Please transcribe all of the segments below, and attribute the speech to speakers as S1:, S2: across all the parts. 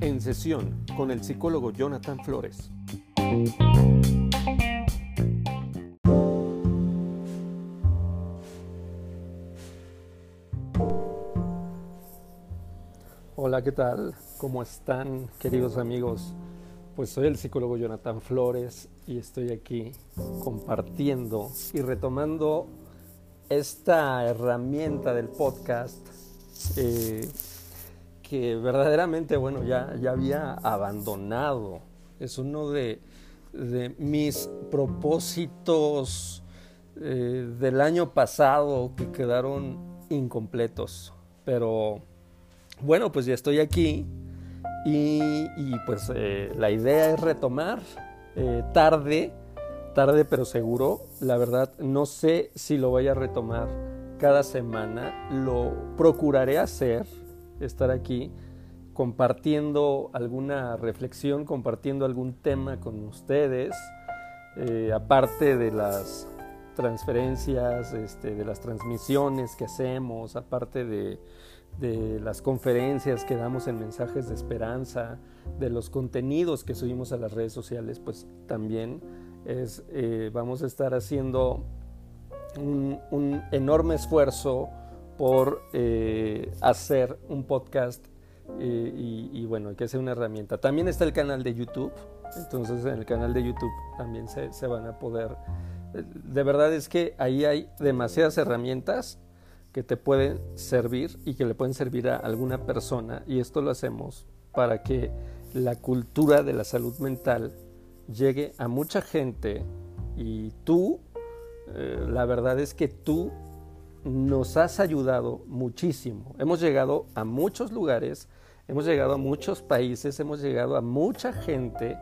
S1: En sesión con el psicólogo Jonathan Flores. Hola, ¿qué tal? ¿Cómo están, queridos amigos? Pues soy el psicólogo Jonathan Flores y estoy aquí compartiendo y retomando esta herramienta del podcast eh, que verdaderamente, bueno, ya, ya había abandonado. Es uno de, mis propósitos eh, del año pasado que quedaron incompletos. Pero bueno, pues ya estoy aquí y, pues eh, la idea es retomar tarde tarde pero seguro. La verdad no sé si lo voy a retomar cada semana. Lo procuraré hacer, estar aquí compartiendo alguna reflexión, compartiendo algún tema con ustedes, eh, aparte de las transferencias, este, de las transmisiones que hacemos, aparte de, las conferencias que damos en mensajes de esperanza, de los contenidos que subimos a las redes sociales, pues también es, eh, vamos a estar haciendo un, enorme esfuerzo por eh, hacer un podcast eh, y, bueno, que sea una herramienta. También está el canal de YouTube, entonces en el canal de YouTube también se, se van a poder... De verdad es que ahí hay demasiadas herramientas que te pueden servir y que le pueden servir a alguna persona y esto lo hacemos para que la cultura de la salud mental llegue a mucha gente y tú, eh, la verdad es que tú nos has ayudado muchísimo. Hemos llegado a muchos lugares, hemos llegado a muchos países, hemos llegado a mucha gente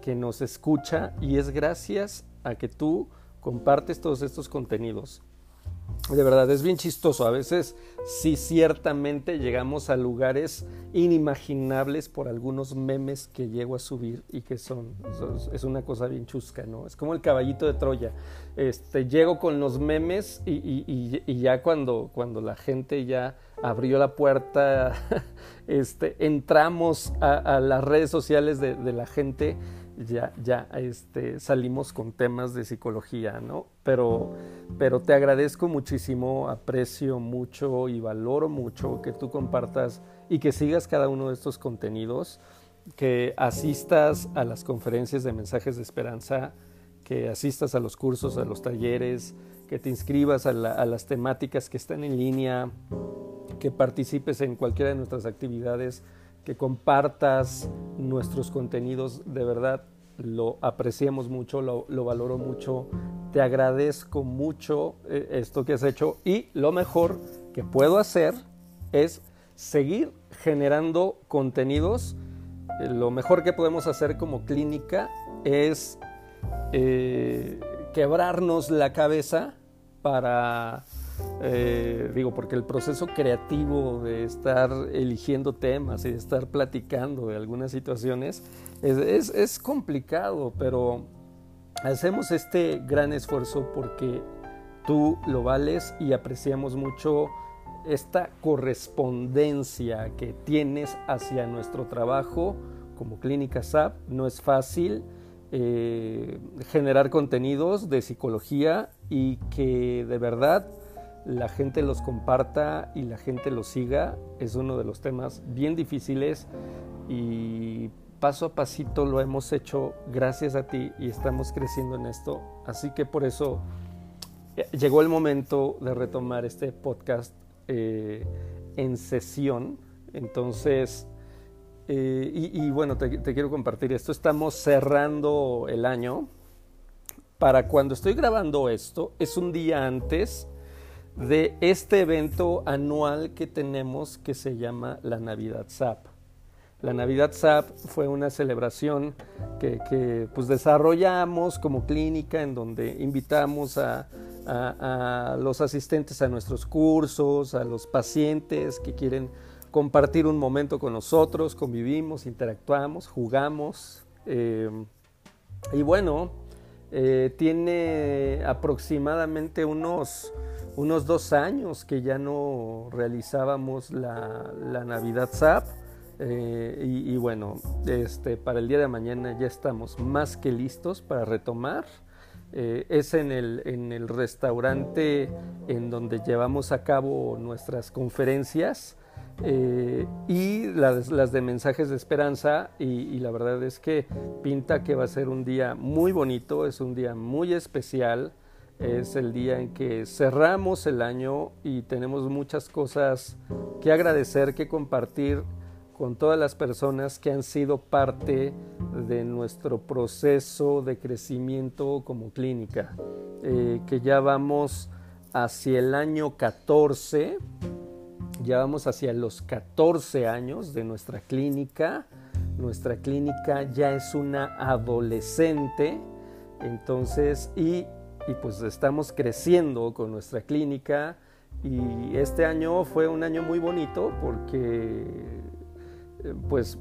S1: que nos escucha y es gracias a que tú compartes todos estos contenidos de verdad, es bien chistoso. A veces sí ciertamente llegamos a lugares inimaginables por algunos memes que llego a subir y que son, es una cosa bien chusca, ¿no? Es como el caballito de Troya. Este, llego con los memes y, ya cuando, cuando la gente ya abrió la puerta, este, entramos a, las redes sociales de la gente ya, ya este, salimos con temas de psicología, ¿no? Pero, pero te agradezco muchísimo, aprecio mucho y valoro mucho que tú compartas y que sigas cada uno de estos contenidos, que asistas a las conferencias de mensajes de esperanza, que asistas a los cursos, a los talleres, que te inscribas a, a las temáticas que están en línea, que participes en cualquiera de nuestras actividades que compartas nuestros contenidos, de verdad lo apreciamos mucho, lo, valoro mucho, te agradezco mucho eh, esto que has hecho y lo mejor que puedo hacer es seguir generando contenidos. Eh, lo mejor que podemos hacer como clínica es eh, quebrarnos la cabeza para eh, digo, porque el proceso creativo de estar eligiendo temas y de estar platicando de algunas situaciones es, es, complicado, pero hacemos este gran esfuerzo porque tú lo vales y apreciamos mucho esta correspondencia que tienes hacia nuestro trabajo como Clínica SAP. No es fácil eh, generar contenidos de psicología y que de verdad la gente los comparta y la gente los siga es uno de los temas bien difíciles y paso a pasito lo hemos hecho gracias a ti y estamos creciendo en esto. Así que por eso eh, llegó el momento de retomar este podcast eh, en sesión. Entonces, eh, y, bueno, te, te quiero compartir esto. Estamos cerrando el año. Para cuando estoy grabando esto, es un día antes de este evento anual que tenemos que se llama la Navidad SAP. La Navidad SAP fue una celebración que, pues desarrollamos como clínica en donde invitamos a, los asistentes a nuestros cursos, a los pacientes que quieren compartir un momento con nosotros, convivimos, interactuamos, jugamos. Eh, y bueno, Eh, tiene aproximadamente unos, unos dos años que ya no realizábamos la, Navidad SAP. Eh, y, bueno, este, para el día de mañana ya estamos más que listos para retomar. Eh, es en el, en el restaurante en donde llevamos a cabo nuestras conferencias. Eh, y las, de mensajes de esperanza y, la verdad es que pinta que va a ser un día muy bonito, es un día muy especial, es el día en que cerramos el año y tenemos muchas cosas que agradecer, que compartir con todas las personas que han sido parte de nuestro proceso de crecimiento como clínica, eh, que ya vamos hacia el año 14 ya vamos hacia los 14 años de nuestra clínica. Nuestra clínica ya es una adolescente. Entonces, y, pues estamos creciendo con nuestra clínica. Y este año fue un año muy bonito porque pues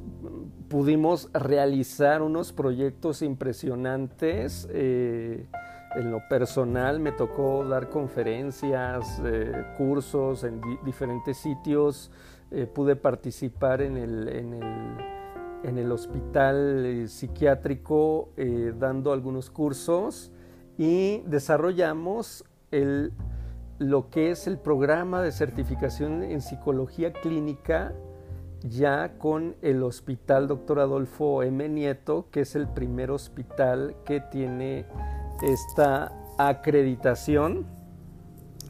S1: pudimos realizar unos proyectos impresionantes. Eh, en lo personal me tocó dar conferencias, eh, cursos en diferentes sitios, eh, pude participar en el, en el, hospital eh, psiquiátrico dando algunos cursos y desarrollamos el, lo que es el programa de certificación en psicología clínica ya con el hospital Dr. Adolfo M. Nieto, que es el primer hospital que tiene esta acreditación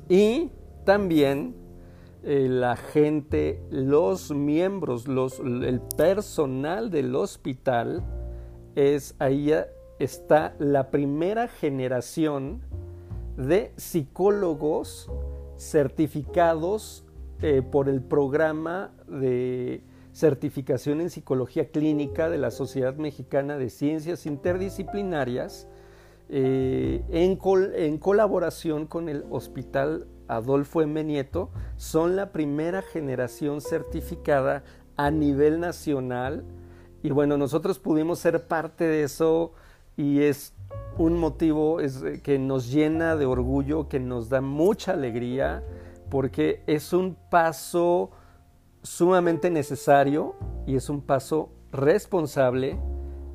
S1: y también eh, la gente, los miembros, los, el personal del hospital, es ahí está la primera generación de psicólogos certificados eh, por el programa de certificación en psicología clínica de la Sociedad Mexicana de Ciencias Interdisciplinarias eh, en, colaboración con el Hospital Adolfo M. Nieto, son la primera generación certificada a nivel nacional. Y bueno, nosotros pudimos ser parte de eso y es un motivo eh, que nos llena de orgullo, que nos da mucha alegría, porque es un paso sumamente necesario y es un paso responsable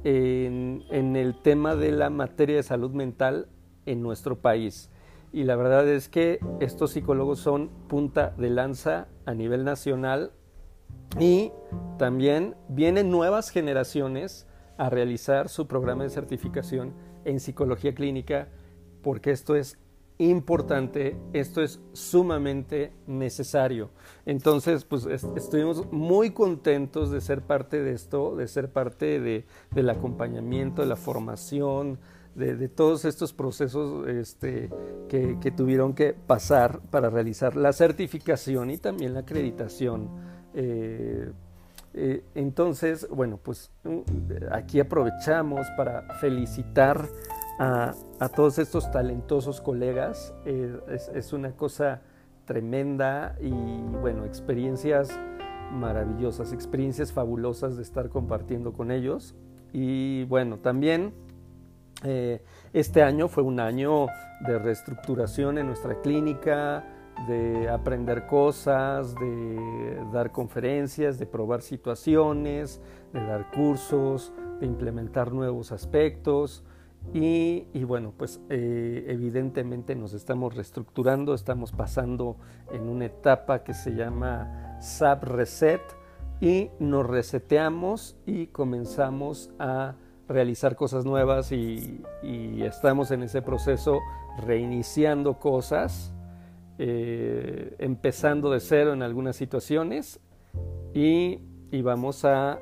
S1: en, el tema de la materia de salud mental en nuestro país. Y la verdad es que estos psicólogos son punta de lanza a nivel nacional y también vienen nuevas generaciones a realizar su programa de certificación en psicología clínica porque esto es importante, esto es sumamente necesario. Entonces, pues estuvimos muy contentos de ser parte de esto, de ser parte de, del acompañamiento, de la formación, de, todos estos procesos este, que, tuvieron que pasar para realizar la certificación y también la acreditación. Eh, eh, entonces, bueno, pues mm, aquí aprovechamos para felicitar a, todos estos talentosos colegas. Eh, es, una cosa tremenda y bueno, experiencias maravillosas, experiencias fabulosas de estar compartiendo con ellos. Y bueno, también eh, este año fue un año de reestructuración en nuestra clínica, de aprender cosas, de dar conferencias, de probar situaciones, de dar cursos, de implementar nuevos aspectos. Y, bueno, pues eh, evidentemente nos estamos reestructurando, estamos pasando en una etapa que se llama SAP Reset y nos reseteamos y comenzamos a realizar cosas nuevas y, estamos en ese proceso reiniciando cosas, eh, empezando de cero en algunas situaciones y, vamos a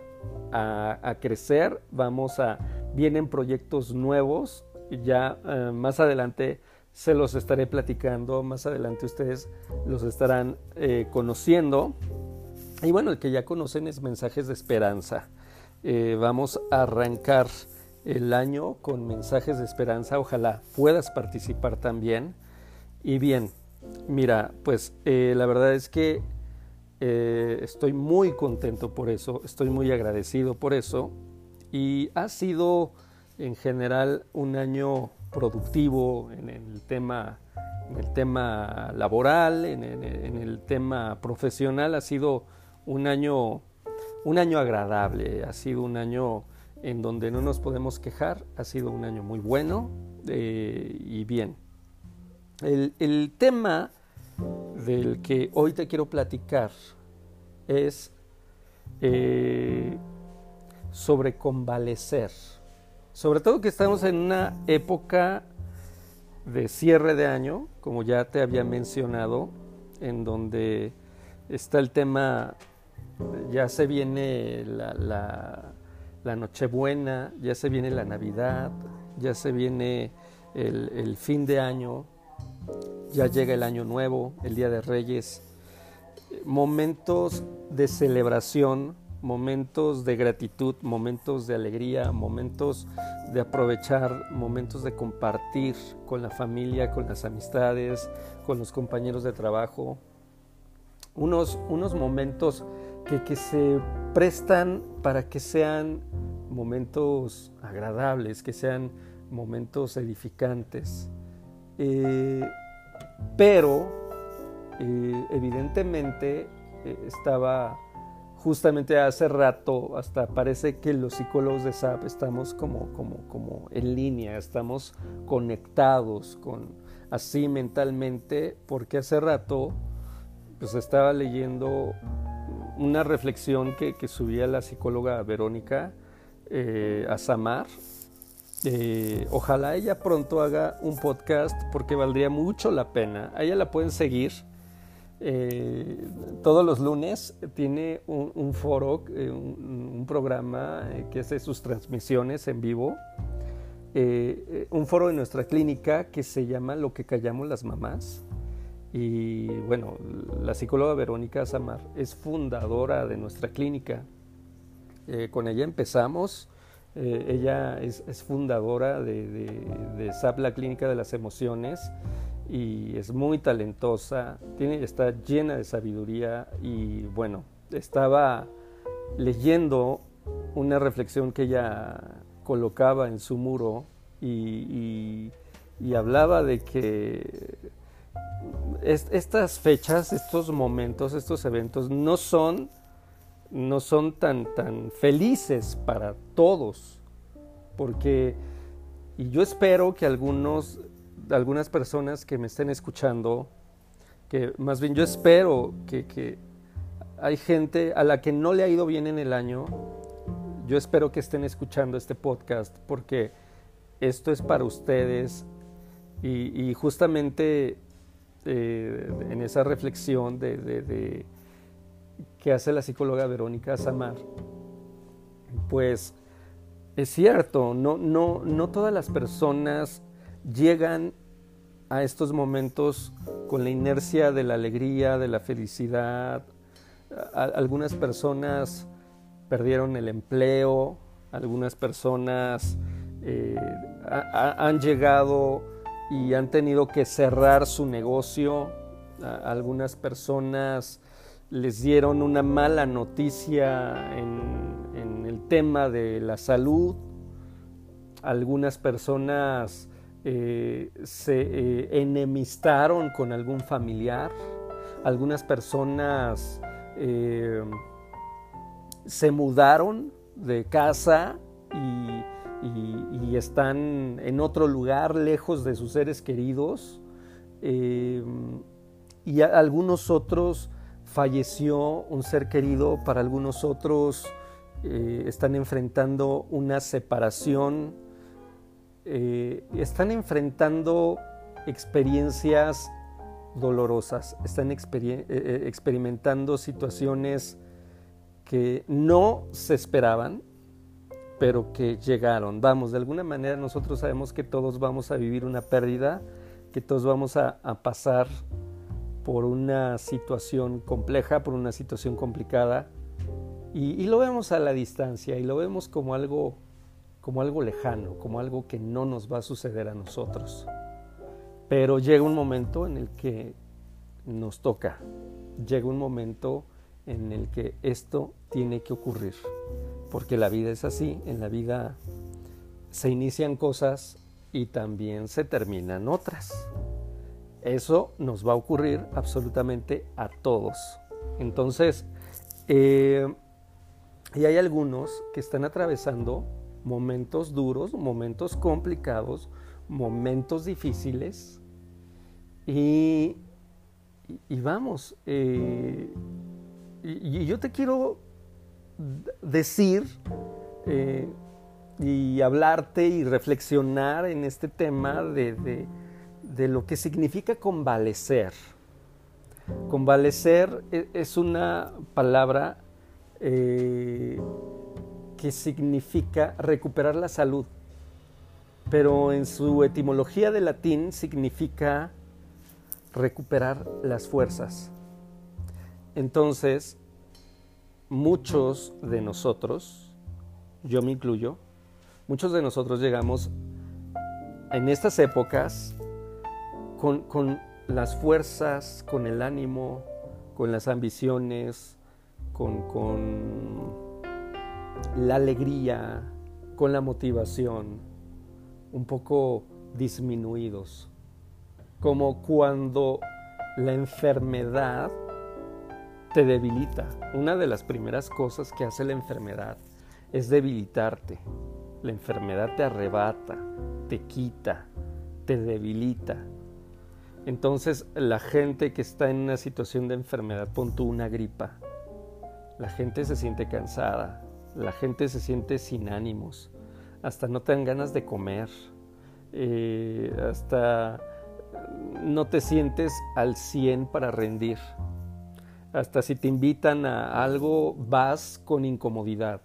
S1: crecer, vamos a vienen proyectos nuevos, ya eh, más adelante se los estaré platicando, más adelante ustedes los estarán eh, conociendo. Y bueno, el que ya conocen es Mensajes de Esperanza. Vamos a arrancar el año con Mensajes de Esperanza, ojalá puedas participar también. Y bien, mira, pues la verdad es que estoy muy contento por eso, estoy muy agradecido por eso y ha sido en general un año productivo, en el tema, en el tema laboral, en, en el tema profesional. Ha sido un año, un año agradable, ha sido un año en donde no nos podemos quejar, ha sido un año muy bueno eh, y bien. El, tema del que hoy te quiero platicar es eh, sobre convalecer. Sobre todo que estamos en una época de cierre de año, como ya te había mencionado, en donde está el tema, ya se viene la, la, Nochebuena, ya se viene la Navidad, ya se viene el, el fin de año, ya llega el año nuevo, el Día de Reyes, momentos de celebración, momentos de gratitud, momentos de alegría, momentos de aprovechar, momentos de compartir con la familia, con las amistades, con los compañeros de trabajo, unos, unos momentos que, que se prestan para que sean momentos agradables, que sean momentos edificantes. Eh, pero eh, evidentemente eh, estaba justamente hace rato, hasta parece que los psicólogos de SAP estamos como, como, como en línea, estamos conectados con así mentalmente, porque hace rato pues estaba leyendo una reflexión que, subía la psicóloga Verónica eh, Azamar eh, ojalá ella pronto haga un podcast porque valdría mucho la pena. A ella la pueden seguir. Eh, todos los lunes tiene un, foro, eh, un, programa que hace sus transmisiones en vivo. un foro de nuestra clínica que se llama Lo que callamos las mamás. Y bueno, la psicóloga Verónica Samar es fundadora de nuestra clínica. con ella empezamos eh, ella es, fundadora de, de, SAP, la Clínica de las Emociones, y es muy talentosa, tiene, está llena de sabiduría y bueno, estaba leyendo una reflexión que ella colocaba en su muro y, hablaba de que estas fechas, estos momentos, estos eventos no son no son tan, tan felices para todos, porque, y yo espero que algunos, algunas personas que me estén escuchando, que más bien yo espero que, que hay gente a la que no le ha ido bien en el año, yo espero que estén escuchando este podcast, porque esto es para ustedes. Y, justamente eh, en esa reflexión de que hace la psicóloga Verónica Samar, pues es cierto, no, no, no todas las personas llegan a estos momentos con la inercia de la alegría, de la felicidad. algunas personas perdieron el empleo, algunas personas eh, han llegado y han tenido que cerrar su negocio, algunas personas les dieron una mala noticia en, el tema de la salud. Algunas personas eh, se eh, enemistaron con algún familiar. Algunas personas eh, se mudaron de casa y, y, están en otro lugar lejos de sus seres queridos. y algunos otros falleció un ser querido, para algunos otros eh, están enfrentando una separación, eh, están enfrentando experiencias dolorosas, están eh, experimentando situaciones que no se esperaban, pero que llegaron. Vamos, de alguna manera nosotros sabemos que todos vamos a vivir una pérdida, que todos vamos a, a pasar por una situación compleja, por una situación complicada, y, lo vemos a la distancia y lo vemos como algo, como algo lejano, como algo que no nos va a suceder a nosotros. Pero llega un momento en el que nos toca, llega un momento en el que esto tiene que ocurrir, porque la vida es así, en la vida se inician cosas y también se terminan otras. Eso nos va a ocurrir absolutamente a todos. Entonces, eh, y hay algunos que están atravesando momentos duros, momentos complicados, momentos difíciles. Y, y vamos, eh, y, yo te quiero decir eh, y hablarte y reflexionar en este tema de, lo que significa convalecer. Convalecer e, es una palabra eh, que significa recuperar la salud, pero en su etimología de latín significa recuperar las fuerzas. Entonces, muchos de nosotros, yo me incluyo, muchos de nosotros llegamos en estas épocas con, las fuerzas, con el ánimo, con las ambiciones, con, la alegría, con la motivación, un poco disminuidos, como cuando la enfermedad te debilita. Una de las primeras cosas que hace la enfermedad es debilitarte. La enfermedad te arrebata, te quita, te debilita. Entonces la gente que está en una situación de enfermedad, pon tú una gripa, la gente se siente cansada, la gente se siente sin ánimos, hasta no te dan ganas de comer, eh, hasta no te sientes al 100 para rendir. Hasta si te invitan a algo, vas con incomodidad.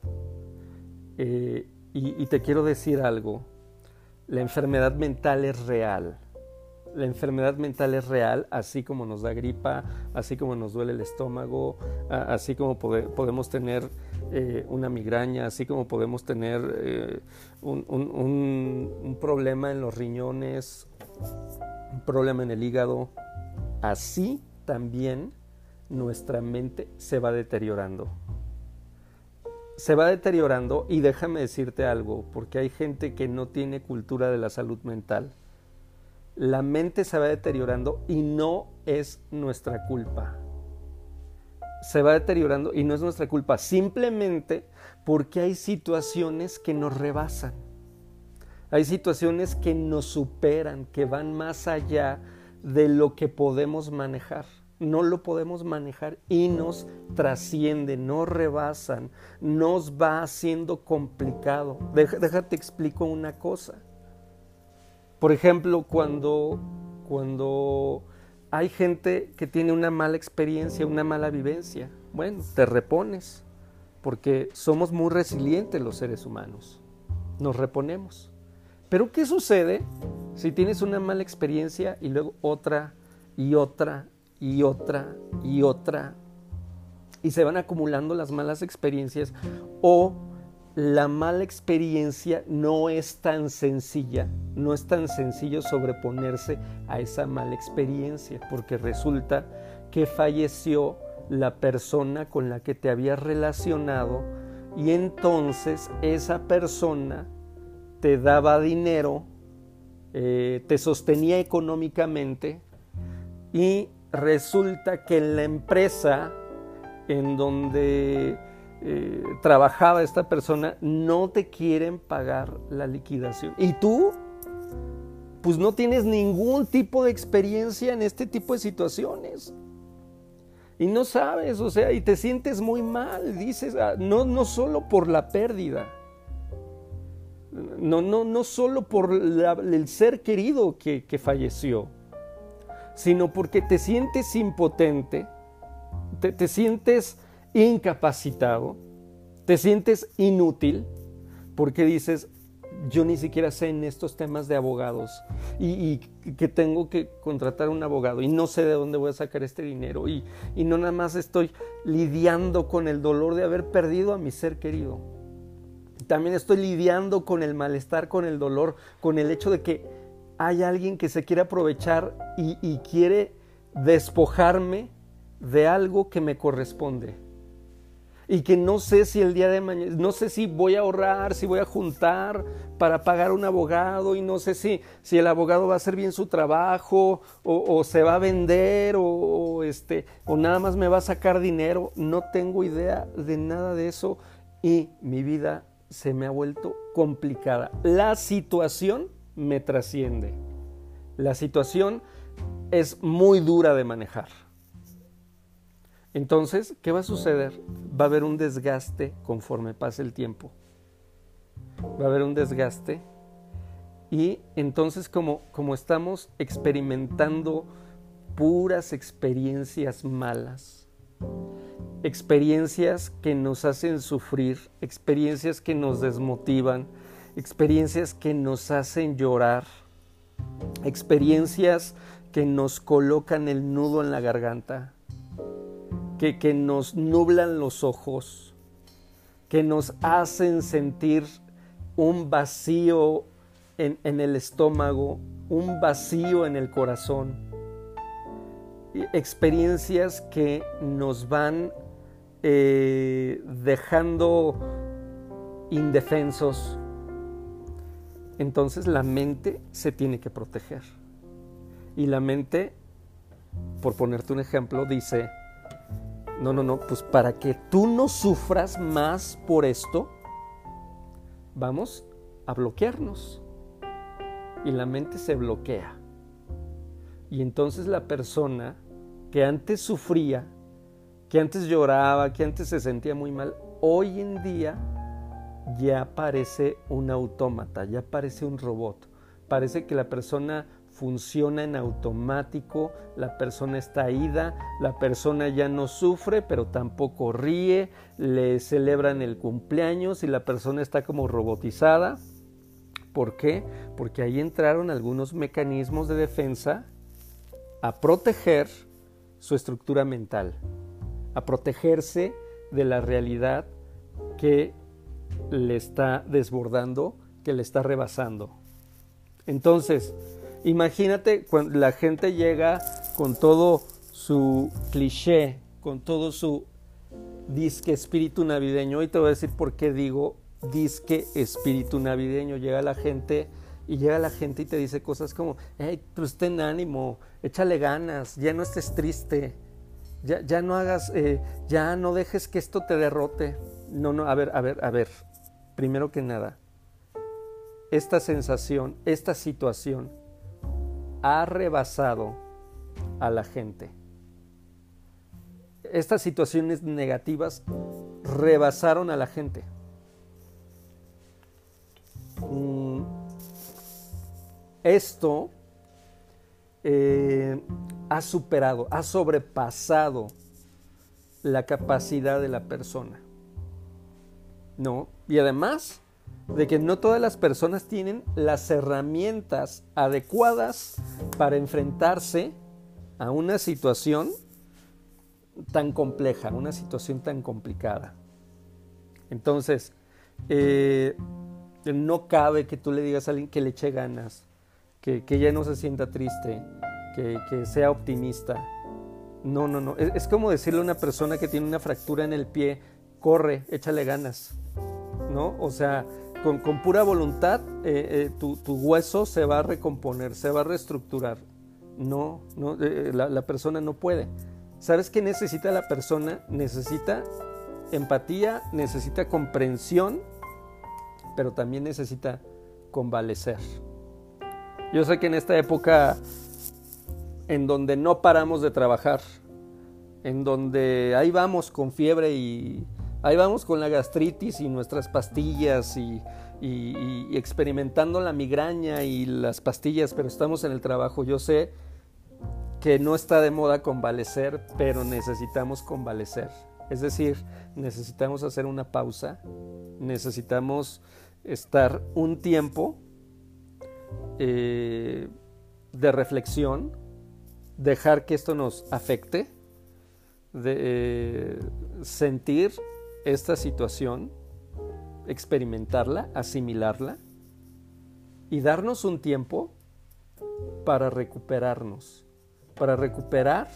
S1: Eh, y, te quiero decir algo, la enfermedad mental es real. La enfermedad mental es real, así como nos da gripa, así como nos duele el estómago, así como podemos tener eh, una migraña, así como podemos tener eh, un, un, problema en los riñones, un problema en el hígado. Así también nuestra mente se va deteriorando. Se va deteriorando y déjame decirte algo, porque hay gente que no tiene cultura de la salud mental. La mente se va deteriorando y no es nuestra culpa. Se va deteriorando y no es nuestra culpa, simplemente porque hay situaciones que nos rebasan. Hay situaciones que nos superan, que van más allá de lo que podemos manejar no lo podemos manejar y nos trasciende, nos rebasan, nos va haciendo complicado. Déjate explico una cosa. Por ejemplo, cuando, cuando hay gente que tiene una mala experiencia, una mala vivencia, bueno, te repones, porque somos muy resilientes los seres humanos, nos reponemos. Pero ¿qué sucede si tienes una mala experiencia y luego otra y otra y otra y otra y se van acumulando las malas experiencias o la mala experiencia no es tan sencilla, no es tan sencillo sobreponerse a esa mala experiencia, porque resulta que falleció la persona con la que te habías relacionado y entonces esa persona te daba dinero, eh, te sostenía económicamente y resulta que en la empresa en donde eh, trabajaba esta persona no te quieren pagar la liquidación. Y tú, pues no tienes ningún tipo de experiencia en este tipo de situaciones. Y no sabes, o sea, y te sientes muy mal, dices, ah, no, no solo por la pérdida, no, no, no solo por el ser querido que, que falleció, sino porque te sientes impotente, te, sientes incapacitado, te sientes inútil, porque dices, yo ni siquiera sé en estos temas de abogados y, que tengo que contratar un abogado y no sé de dónde voy a sacar este dinero y, y, no nada más estoy lidiando con el dolor de haber perdido a mi ser querido. También estoy lidiando con el malestar, con el dolor, con el hecho de que hay alguien que se quiere aprovechar y, quiere despojarme de algo que me corresponde. Y que no sé si el día de mañana, no sé si voy a ahorrar, si voy a juntar para pagar un abogado y no sé si, si el abogado va a hacer bien su trabajo o, se va a vender o, este, o nada más me va a sacar dinero. No tengo idea de nada de eso y mi vida se me ha vuelto complicada. La situación me trasciende. La situación es muy dura de manejar. Entonces, ¿qué va a suceder? Va a haber un desgaste conforme pase el tiempo. Va a haber un desgaste y entonces como, como estamos experimentando puras experiencias malas, experiencias que nos hacen sufrir, experiencias que nos desmotivan, experiencias que nos hacen llorar, experiencias que nos colocan el nudo en la garganta, que, nos nublan los ojos, que nos hacen sentir un vacío en, el estómago, un vacío en el corazón. Experiencias que nos van eh, dejando indefensos. Entonces la mente se tiene que proteger. Y la mente, por ponerte un ejemplo, dice, no, no, no, pues para que tú no sufras más por esto, vamos a bloquearnos. Y la mente se bloquea. Y entonces la persona que antes sufría, que antes lloraba, que antes se sentía muy mal, hoy en día ya parece un autómata, ya parece un robot. Parece que la persona funciona en automático, la persona está ida, la persona ya no sufre, pero tampoco ríe, le celebran el cumpleaños y la persona está como robotizada. ¿Por qué? Porque ahí entraron algunos mecanismos de defensa a proteger su estructura mental, a protegerse de la realidad que le está desbordando, que le está rebasando. Entonces, Imagínate cuando la gente llega con todo su cliché, con todo su disque espíritu navideño. Y te voy a decir por qué digo disque espíritu navideño. Llega la gente y llega la gente y te dice cosas como, hey, pues ten ánimo, échale ganas, ya no estés triste, ya, no hagas, eh, ya no dejes que esto te derrote. No, no, a ver, a ver, a ver. Primero que nada, esta sensación, esta situación ha rebasado a la gente. Estas situaciones negativas rebasaron a la gente. Mm, esto eh, ha superado, ha sobrepasado la capacidad de la persona. ¿No? Y además, de que no todas las personas tienen las herramientas adecuadas para enfrentarse a una situación tan compleja, una situación tan complicada. Entonces, eh, no cabe que tú le digas a alguien que le eche ganas, que, ya no se sienta triste, que, que sea optimista. No, no, no. Es, es, como decirle a una persona que tiene una fractura en el pie, corre, échale ganas. ¿No? O sea, con, pura voluntad eh, eh, tu, hueso se va a recomponer, se va a reestructurar. No, no eh, la, persona no puede. ¿Sabes qué necesita la persona? Necesita empatía, necesita comprensión, pero también necesita convalecer. Yo sé que en esta época en donde no paramos de trabajar, en donde ahí vamos con fiebre y Ahí vamos con la gastritis y nuestras pastillas y, experimentando la migraña y las pastillas, pero estamos en el trabajo. Yo sé que no está de moda convalecer, pero necesitamos convalecer. Es decir, necesitamos hacer una pausa, necesitamos estar un tiempo eh, de reflexión, dejar que esto nos afecte, de eh, sentir esta situación, experimentarla, asimilarla y darnos un tiempo para recuperarnos, para recuperar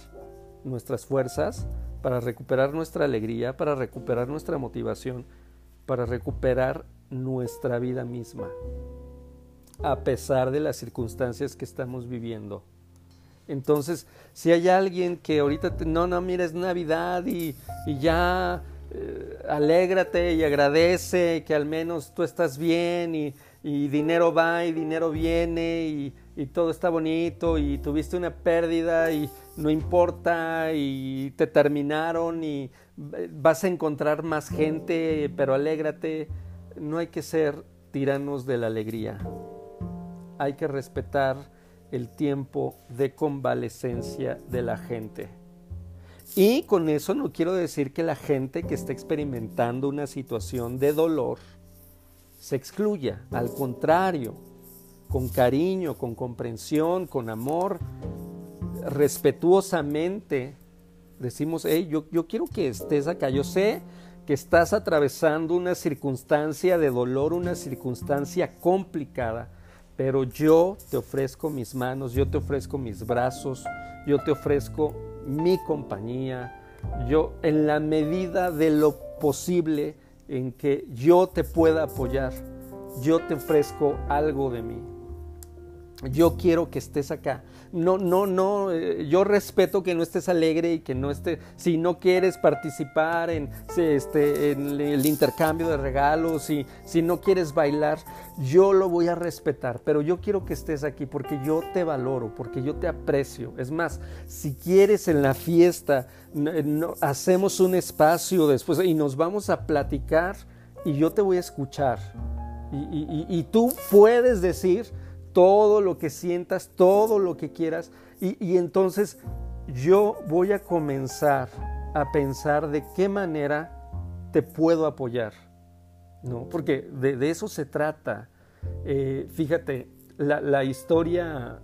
S1: nuestras fuerzas, para recuperar nuestra alegría, para recuperar nuestra motivación, para recuperar nuestra vida misma, a pesar de las circunstancias que estamos viviendo. Entonces, si hay alguien que ahorita, no, no, mira, es Navidad y, ya eh, alégrate y agradece que al menos tú estás bien y, dinero va y dinero viene y, y, todo está bonito y tuviste una pérdida y no importa y te terminaron y vas a encontrar más gente, pero alégrate. No hay que ser tiranos de la alegría. Hay que respetar el tiempo de convalecencia de la gente. Y con eso no quiero decir que la gente que está experimentando una situación de dolor se excluya. Al contrario, con cariño, con comprensión, con amor, respetuosamente, decimos, hey, yo, quiero que estés acá. Yo sé que estás atravesando una circunstancia de dolor, una circunstancia complicada pero yo te ofrezco mis manos, yo te ofrezco mis brazos, yo te ofrezco mi compañía, yo en la medida de lo posible en que yo te pueda apoyar, yo te ofrezco algo de mí yo quiero que estés acá. No, no, no, eh, yo respeto que no estés alegre y que no estés, si no quieres participar en, este, el intercambio de regalos, si, si no quieres bailar, yo lo voy a respetar, pero yo quiero que estés aquí porque yo te valoro, porque yo te aprecio. Es más, si quieres en la fiesta, hacemos un espacio después y nos vamos a platicar y yo te voy a escuchar. y tú puedes decir, todo lo que sientas, todo lo que quieras. Y, entonces yo voy a comenzar a pensar de qué manera te puedo apoyar. ¿no? Porque de, eso se trata. Eh, fíjate, la, historia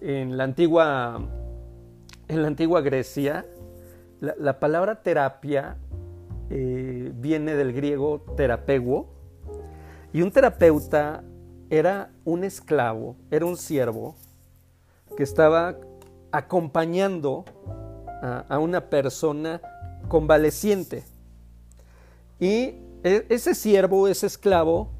S1: en la antigua, en la antigua Grecia, la, palabra terapia eh, viene del griego terapeuo, y un terapeuta era un esclavo, era un siervo que estaba acompañando a, una persona convaleciente. Y e, ese siervo, ese esclavo,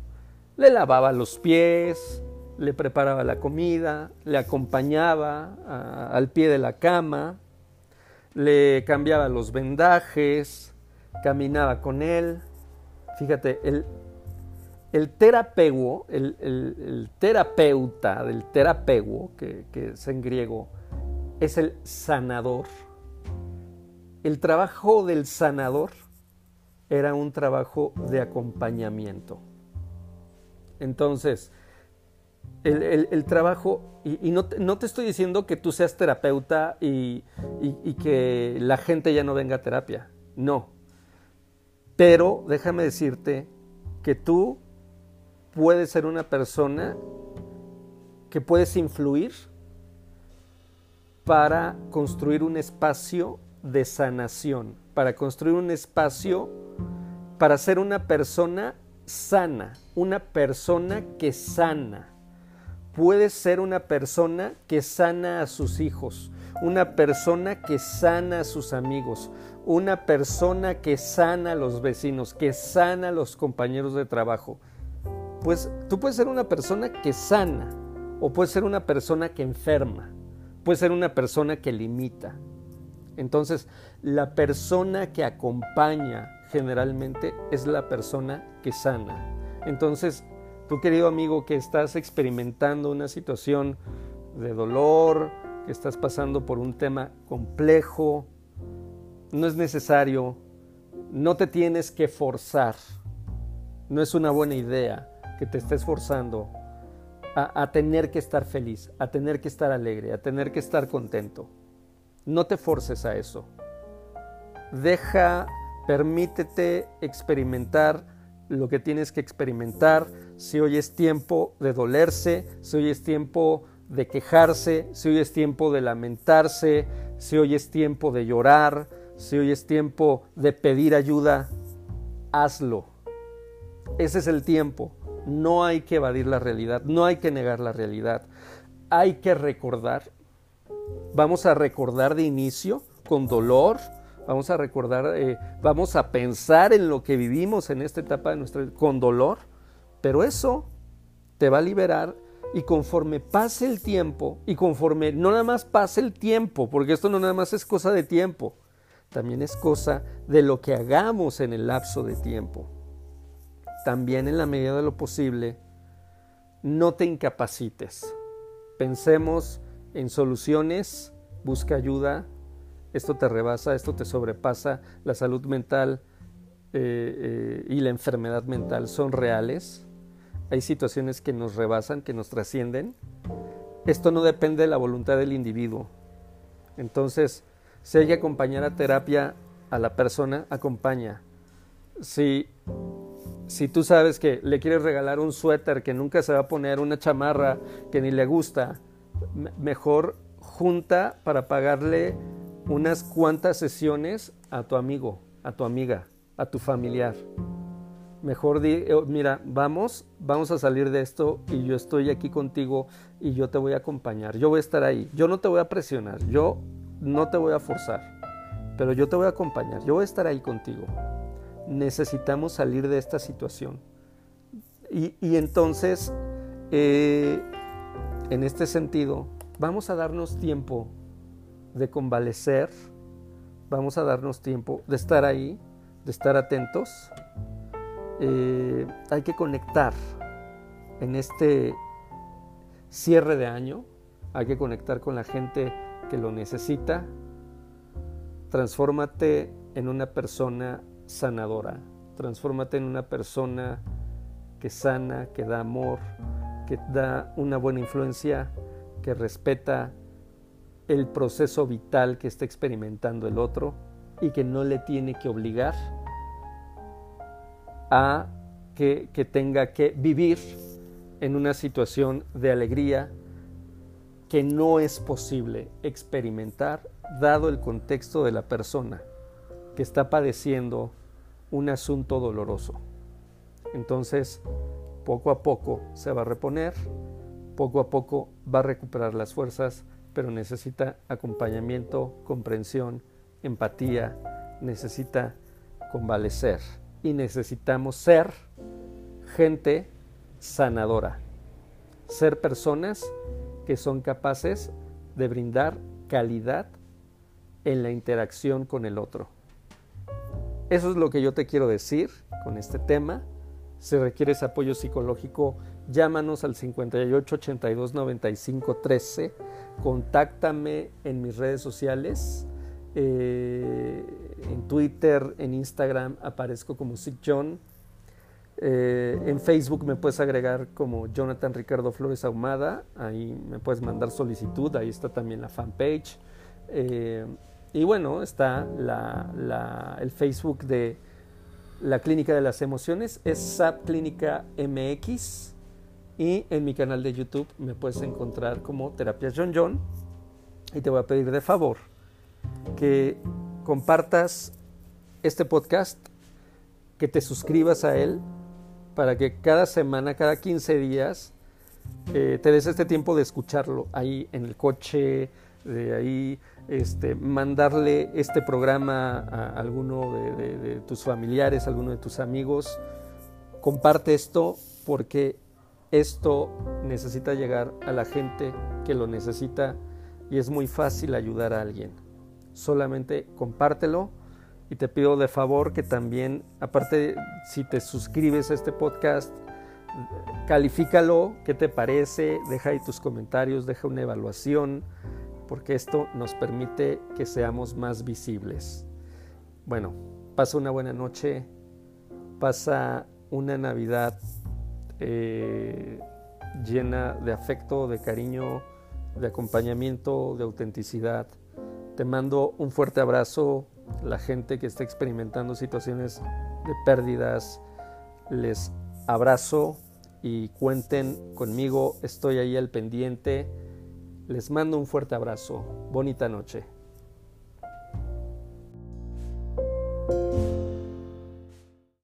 S1: le lavaba los pies, le preparaba la comida, le acompañaba al pie de la cama, le cambiaba los vendajes, caminaba con él. Fíjate, el, el terapeuo, el, terapeuta del terapeuo, que, es en griego, es el sanador. El trabajo del sanador era un trabajo de acompañamiento. Entonces, el, trabajo, y, no, te estoy diciendo que tú seas terapeuta y, y que la gente ya no venga a terapia, no. Pero déjame decirte que tú puedes ser una persona que puedes influir para construir un espacio de sanación, para construir un espacio para ser una persona sana, una persona que sana. Puedes ser una persona que sana a sus hijos, una persona que sana a sus amigos, una persona que sana a los vecinos, que sana a los compañeros de trabajo pues tú puedes ser una persona que sana o puedes ser una persona que enferma, puedes ser una persona que limita. Entonces, la persona que acompaña generalmente es la persona que sana. Entonces, tu querido amigo que estás experimentando una situación de dolor, que estás pasando por un tema complejo, no es necesario, no te tienes que forzar, no es una buena idea que te estés forzando a, tener que estar feliz, a tener que estar alegre, a tener que estar contento. No te forces a eso. Deja, permítete experimentar lo que tienes que experimentar. Si hoy es tiempo de dolerse, si hoy es tiempo de quejarse, si hoy es tiempo de lamentarse, si hoy es tiempo de llorar, si hoy es tiempo de pedir ayuda, hazlo. Ese es el tiempo. No hay que evadir la realidad, no hay que negar la realidad. Hay que recordar. Vamos a recordar de inicio, con dolor, vamos a recordar, eh, vamos a pensar en lo que vivimos en esta etapa de nuestra vida con dolor, pero eso te va a liberar y conforme pase el tiempo, y conforme no nada más pase el tiempo, porque esto no nada más es cosa de tiempo, también es cosa de lo que hagamos en el lapso de tiempo. También en la medida de lo posible, no te incapacites. Pensemos en soluciones, busca ayuda, esto te rebasa, esto te sobrepasa, la salud mental eh, eh, y la enfermedad mental son reales hay situaciones que nos rebasan, que nos trascienden. Esto no depende de la voluntad del individuo. Entonces, si hay que acompañar a terapia a la persona, acompaña. Si, si tú sabes que le quieres regalar un suéter que nunca se va a poner, una chamarra que ni le gusta, mejor junta para pagarle unas cuantas sesiones a tu amigo, a tu amiga, a tu familiar. Mejor di, eh, mira, vamos, vamos a salir de esto y yo estoy aquí contigo y yo te voy a acompañar, yo voy a estar ahí, yo no te voy a presionar, yo no te voy a forzar, pero yo te voy a acompañar, yo voy a estar ahí contigo. Necesitamos salir de esta situación. Y, entonces, eh, en este sentido, vamos a darnos tiempo de convalecer, vamos a darnos tiempo de estar ahí, de estar atentos eh, hay que conectar en este cierre de año, hay que conectar con la gente que lo necesita. Transfórmate en una persona sanadora, transfórmate en una persona que sana, que da amor, que da una buena influencia, que respeta el proceso vital que está experimentando el otro y que no le tiene que obligar a que, tenga que vivir en una situación de alegría que no es posible experimentar dado el contexto de la persona que está padeciendo un asunto doloroso. Entonces, poco a poco se va a reponer, poco a poco va a recuperar las fuerzas, pero necesita acompañamiento, comprensión, empatía, necesita convalecer y necesitamos ser gente sanadora, ser personas que son capaces de brindar calidad en la interacción con el otro. Eso es lo que yo te quiero decir con este tema. Si requieres apoyo psicológico, llámanos al 58 82 95 13. Contáctame en mis redes sociales eh, en Twitter, en Instagram aparezco como Sick John. Eh, en Facebook me puedes agregar como Jonathan Ricardo Flores Ahumada. Ahí me puedes mandar solicitud. Ahí está también la fanpage. Eh, y bueno, está el Facebook de la Clínica de las Emociones. Es SAP Clínica MX. Y en mi canal de YouTube me puedes encontrar como Terapias John John. Y te voy a pedir de favor que compartas este podcast, que te suscribas a él para que cada semana, cada 15 días, eh, te des este tiempo de escucharlo ahí en el coche, de ahí este, mandarle este programa a alguno de, de tus familiares, a alguno de tus amigos. Comparte esto porque esto necesita llegar a la gente que lo necesita y es muy fácil ayudar a alguien solamente compártelo y te pido de favor que también, aparte, si te suscribes a este podcast, califícalo, qué te parece, deja ahí tus comentarios, deja una evaluación, porque esto nos permite que seamos más visibles. Bueno, pasa una buena noche, pasa una Navidad eh, llena de afecto, de cariño, de acompañamiento, de autenticidad. Te mando un fuerte abrazo, la gente que está experimentando situaciones de pérdidas, les abrazo y cuenten conmigo, estoy ahí al pendiente. Les mando un fuerte abrazo, bonita noche.